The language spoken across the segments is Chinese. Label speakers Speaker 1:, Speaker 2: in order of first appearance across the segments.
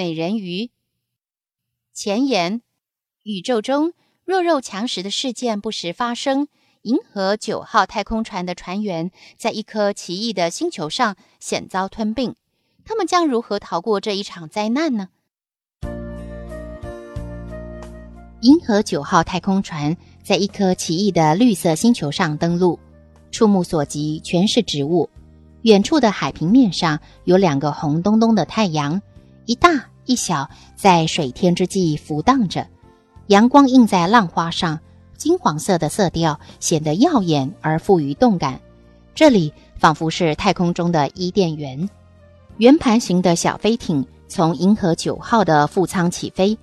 Speaker 1: 美人鱼。前言：宇宙中弱肉强食的事件不时发生。银河九号太空船的船员在一颗奇异的星球上险遭吞并，他们将如何逃过这一场灾难呢？银河九号太空船在一颗奇异的绿色星球上登陆，触目所及全是植物。远处的海平面上有两个红彤彤的太阳。一大一小在水天之际浮荡着，阳光映在浪花上，金黄色的色调显得耀眼而富于动感。这里仿佛是太空中的伊甸园。圆盘形的小飞艇从银河九号的副舱起飞，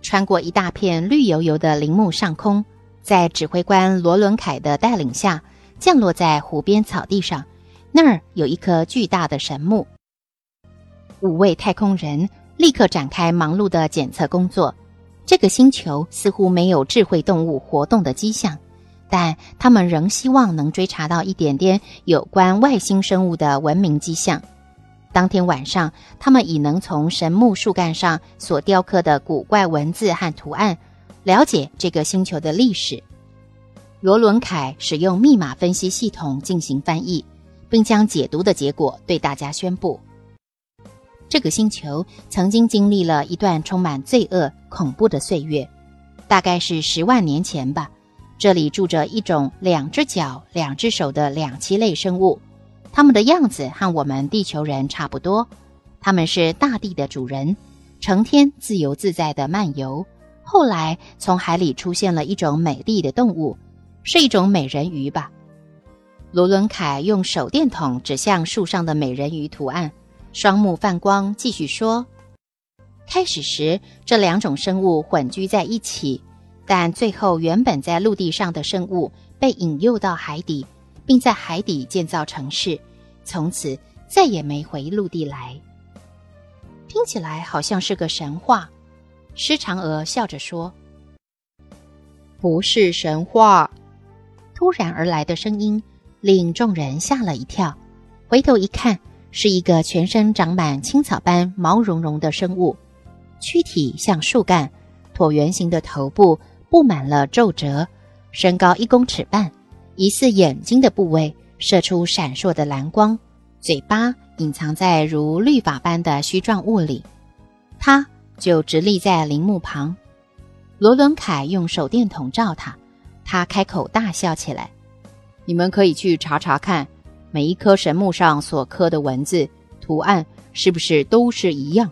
Speaker 1: 穿过一大片绿油油的林木上空，在指挥官罗伦凯的带领下降落在湖边草地上。那儿有一棵巨大的神木。五位太空人立刻展开忙碌的检测工作。这个星球似乎没有智慧动物活动的迹象，但他们仍希望能追查到一点点有关外星生物的文明迹象。当天晚上，他们已能从神木树干上所雕刻的古怪文字和图案，了解这个星球的历史。罗伦凯使用密码分析系统进行翻译，并将解读的结果对大家宣布。这个星球曾经经历了一段充满罪恶、恐怖的岁月，大概是十万年前吧。这里住着一种两只脚、两只手的两栖类生物，它们的样子和我们地球人差不多。他们是大地的主人，成天自由自在的漫游。后来从海里出现了一种美丽的动物，是一种美人鱼吧。罗伦凯用手电筒指向树上的美人鱼图案。双目泛光，继续说：“开始时，这两种生物混居在一起，但最后，原本在陆地上的生物被引诱到海底，并在海底建造城市，从此再也没回陆地来。听起来好像是个神话。”施嫦娥笑着说：“不是神话。”突然而来的声音令众人吓了一跳，回头一看。是一个全身长满青草般毛茸茸的生物，躯体像树干，椭圆形的头部布满了皱褶，身高一公尺半，疑似眼睛的部位射出闪烁的蓝光，嘴巴隐藏在如绿发般的须状物里。它就直立在陵墓旁。罗伦凯用手电筒照它，他开口大笑起来：“你们可以去查查看。”每一棵神木上所刻的文字图案是不是都是一样？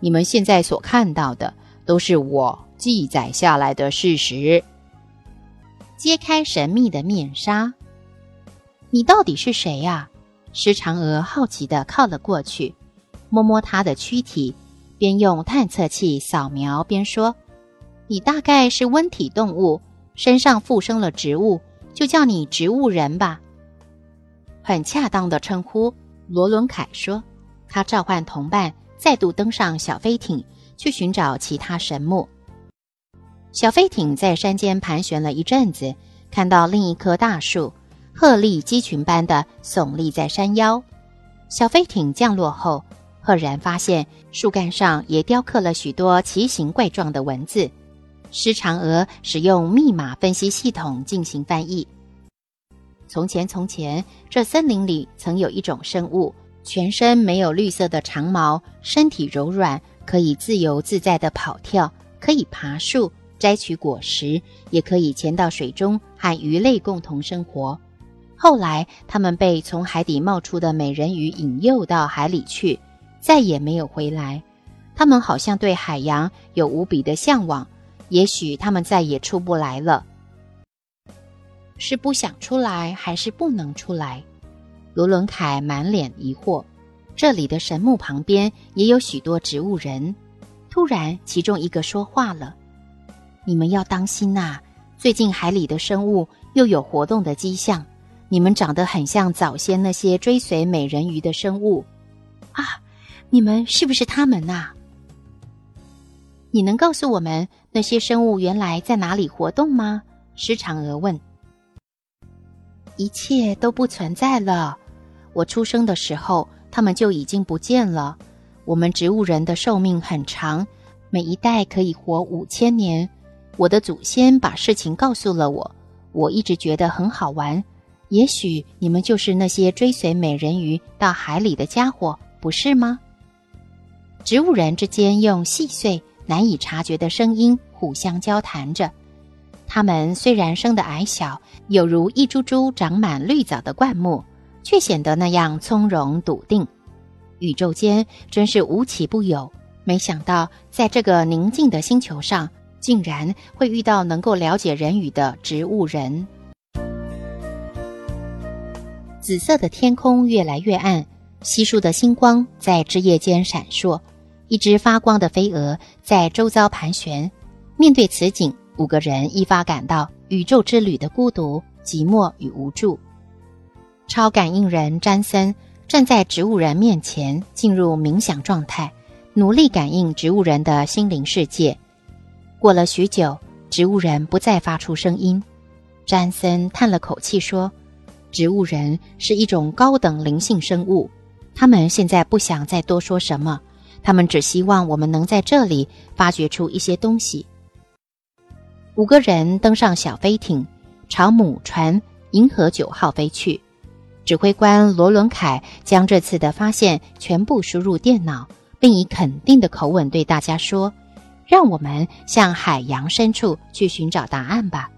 Speaker 1: 你们现在所看到的都是我记载下来的事实。揭开神秘的面纱，你到底是谁呀？石嫦娥好奇的靠了过去，摸摸他的躯体，边用探测器扫描边说：“你大概是温体动物，身上附生了植物，就叫你植物人吧。”很恰当的称呼，罗伦凯说。他召唤同伴，再度登上小飞艇，去寻找其他神木。小飞艇在山间盘旋了一阵子，看到另一棵大树，鹤立鸡群般的耸立在山腰。小飞艇降落后，赫然发现树干上也雕刻了许多奇形怪状的文字。狮嫦娥使用密码分析系统进行翻译。从前，从前，这森林里曾有一种生物，全身没有绿色的长毛，身体柔软，可以自由自在地跑跳，可以爬树摘取果实，也可以潜到水中和鱼类共同生活。后来，它们被从海底冒出的美人鱼引诱到海里去，再也没有回来。它们好像对海洋有无比的向往，也许它们再也出不来了。是不想出来，还是不能出来？罗伦凯满脸疑惑。这里的神木旁边也有许多植物人。突然，其中一个说话了：“你们要当心呐！最近海里的生物又有活动的迹象。你们长得很像早先那些追随美人鱼的生物啊！你们是不是他们呐？你能告诉我们那些生物原来在哪里活动吗？”施长娥问。一切都不存在了。我出生的时候，他们就已经不见了。我们植物人的寿命很长，每一代可以活五千年。我的祖先把事情告诉了我，我一直觉得很好玩。也许你们就是那些追随美人鱼到海里的家伙，不是吗？植物人之间用细碎、难以察觉的声音互相交谈着。他们虽然生得矮小，有如一株株长满绿藻的灌木，却显得那样从容笃定。宇宙间真是无奇不有，没想到在这个宁静的星球上，竟然会遇到能够了解人语的植物人。紫色的天空越来越暗，稀疏的星光在枝叶间闪烁，一只发光的飞蛾在周遭盘旋。面对此景。五个人一发感到宇宙之旅的孤独、寂寞与无助。超感应人詹森站在植物人面前，进入冥想状态，努力感应植物人的心灵世界。过了许久，植物人不再发出声音。詹森叹了口气说：“植物人是一种高等灵性生物，他们现在不想再多说什么，他们只希望我们能在这里发掘出一些东西。”五个人登上小飞艇，朝母船“银河九号”飞去。指挥官罗伦凯将这次的发现全部输入电脑，并以肯定的口吻对大家说：“让我们向海洋深处去寻找答案吧。”